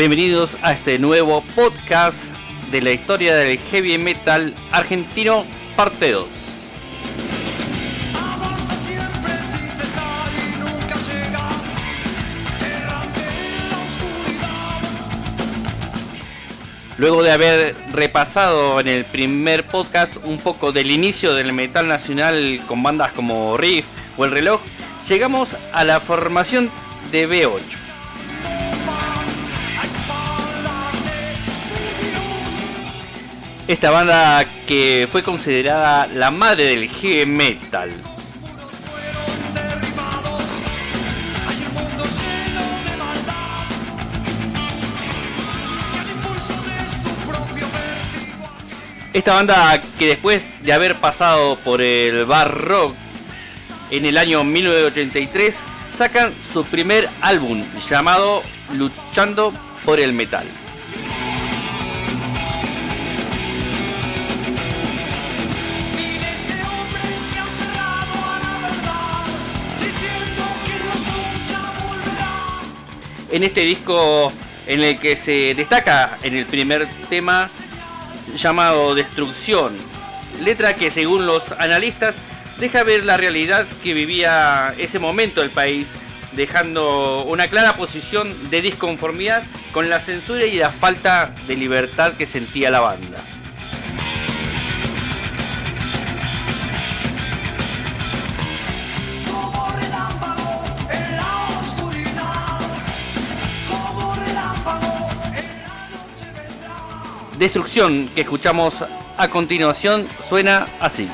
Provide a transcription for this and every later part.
Bienvenidos a este nuevo podcast de la historia del heavy metal argentino, parte 2. Avanza siempre sin cesar y nunca llega, errante en la oscuridad. Luego de haber repasado en el primer podcast un poco del inicio del metal nacional con bandas como Riff o El Reloj, llegamos a la formación de B8. Esta banda que fue considerada la madre del heavy metal. Esta banda que después de haber pasado por el bar rock en el año 1983 sacan su primer álbum llamado Luchando por el Metal. En este disco en el que se destaca en el primer tema llamado Destrucción, letra que según los analistas deja ver la realidad que vivía ese momento el país, dejando una clara posición de disconformidad con la censura y la falta de libertad que sentía la banda. Destrucción que escuchamos a continuación suena así.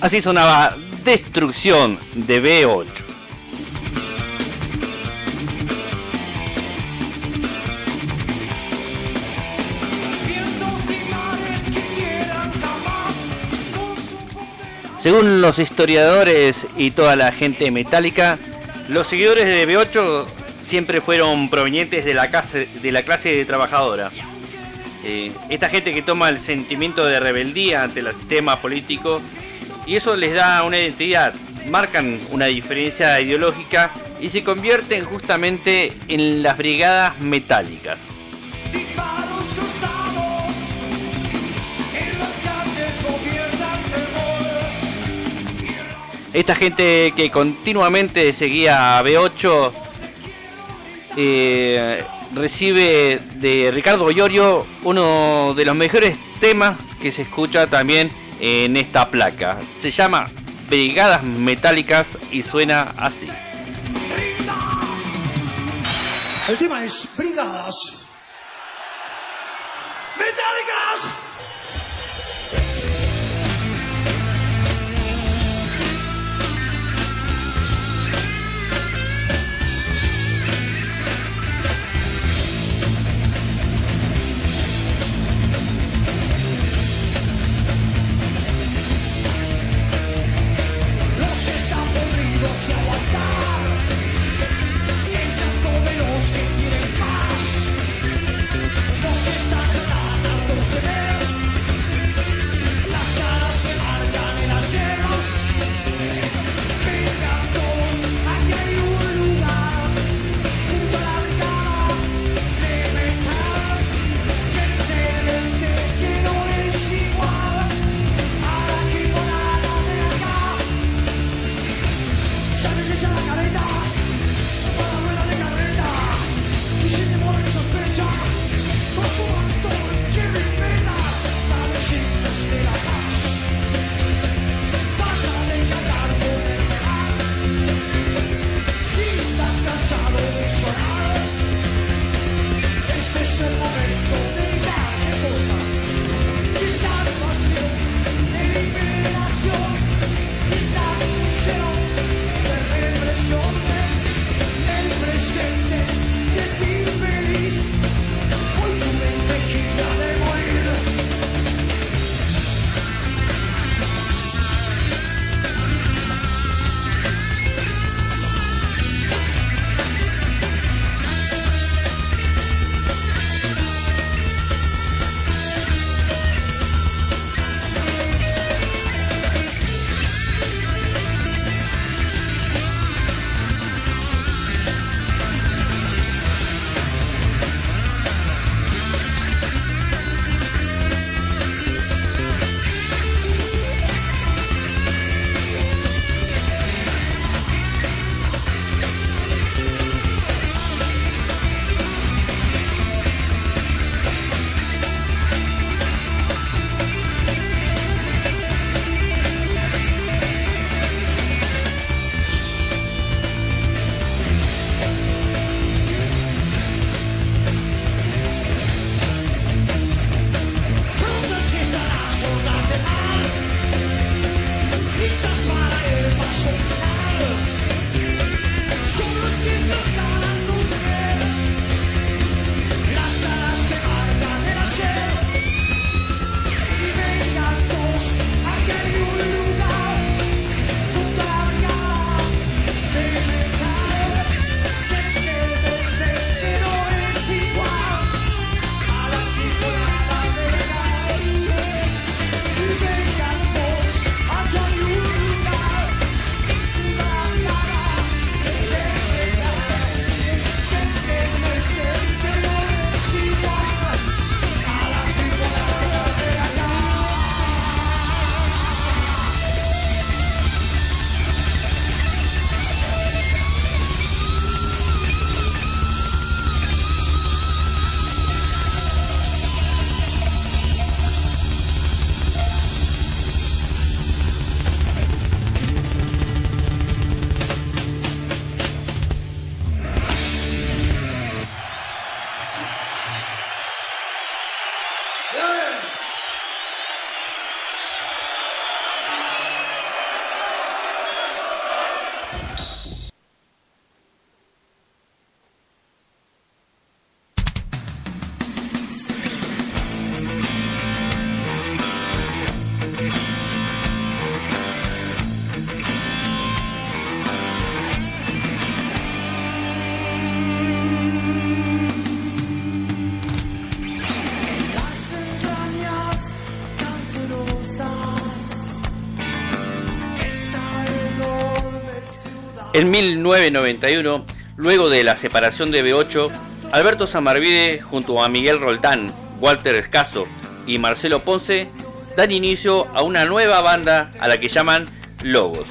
Así sonaba Destrucción de B8. Vientos y mares quisieran jamás con su poder Según los historiadores y toda la gente metálica, los seguidores de B8 siempre fueron provenientes de la clase, de la clase trabajadora. Eh, esta gente que toma el sentimiento de rebeldía ante el sistema político y eso les da una identidad, marcan una diferencia ideológica y se convierten justamente en las brigadas metálicas. Esta gente que continuamente seguía a B8 eh, recibe de Ricardo Goyorio uno de los mejores temas que se escucha también en esta placa. Se llama Brigadas Metálicas y suena así. El tema es Brigadas Metálicas. En 1991, luego de la separación de B8, Alberto Samarvide junto a Miguel Roldán, Walter Escaso y Marcelo Ponce dan inicio a una nueva banda a la que llaman Logos,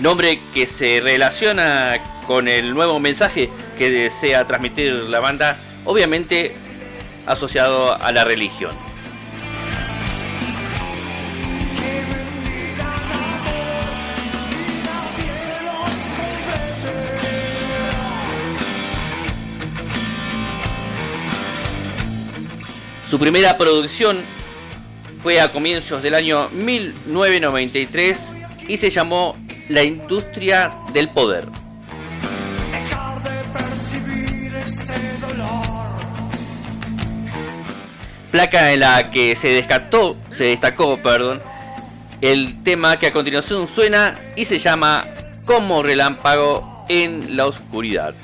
nombre que se relaciona con el nuevo mensaje que desea transmitir la banda, obviamente asociado a la religión. Su primera producción fue a comienzos del año 1993 y se llamó La industria del poder. Placa en la que se descartó, se destacó, perdón, el tema que a continuación suena y se llama Como relámpago en la oscuridad.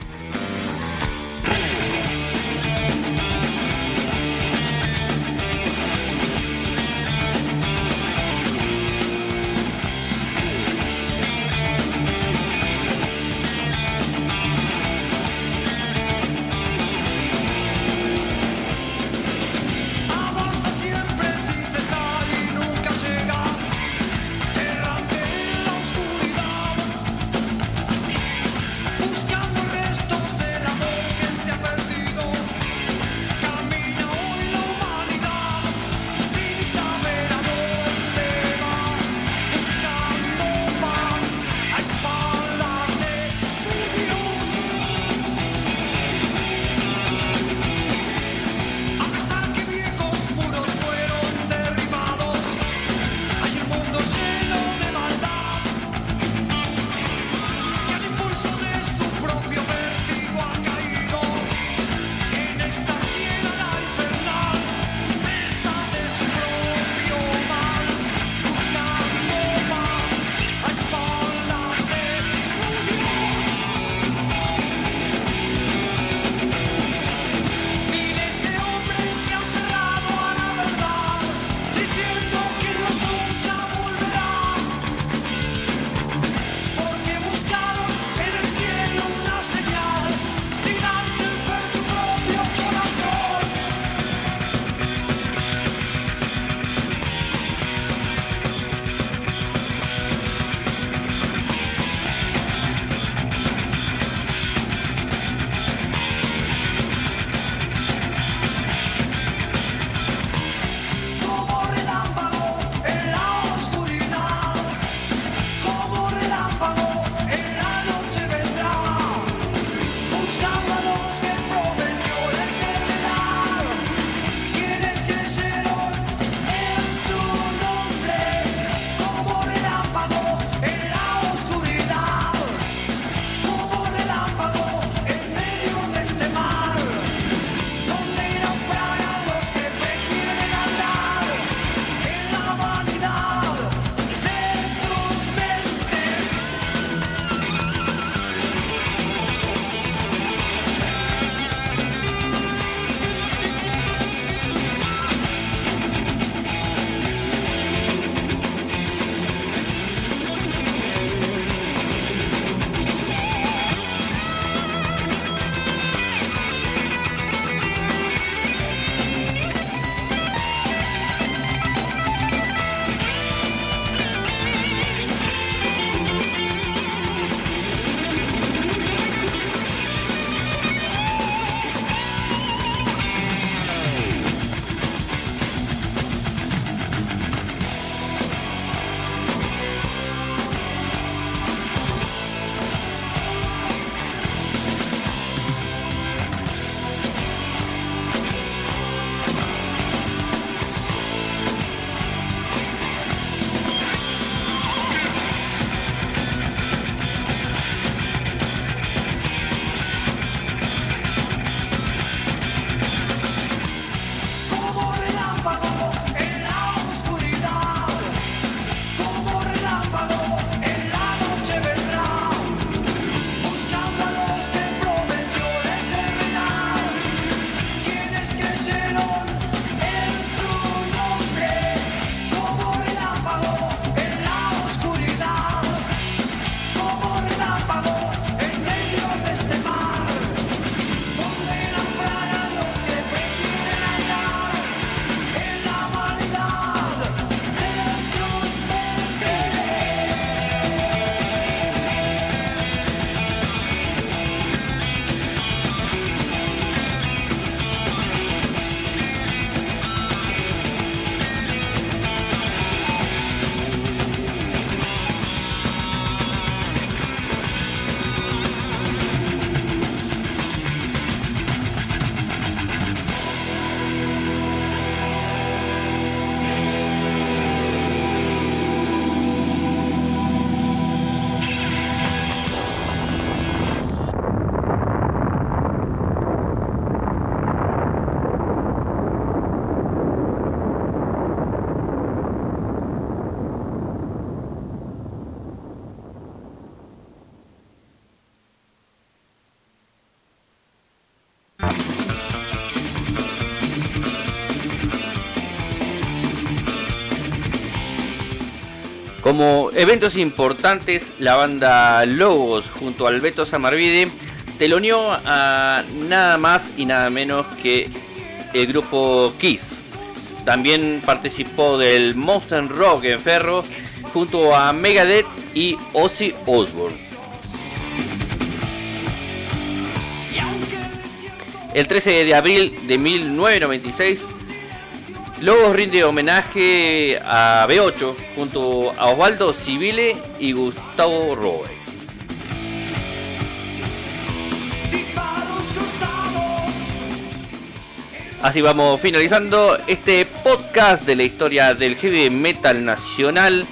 Como eventos importantes, la banda Logos junto al Beto Samarvide teloneó a nada más y nada menos que el grupo Kiss. También participó del Monster Rock en Ferro junto a Megadeth y Ozzy Osbourne. El 13 de abril de 1996 Logos rinde homenaje a B8 junto a Osvaldo Civile y Gustavo Roe. Así vamos finalizando este podcast de la historia del heavy metal nacional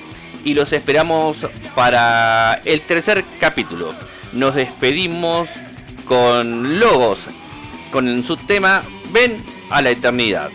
y los esperamos para el tercer capítulo. Nos despedimos con Logos, con su tema Ven a la eternidad.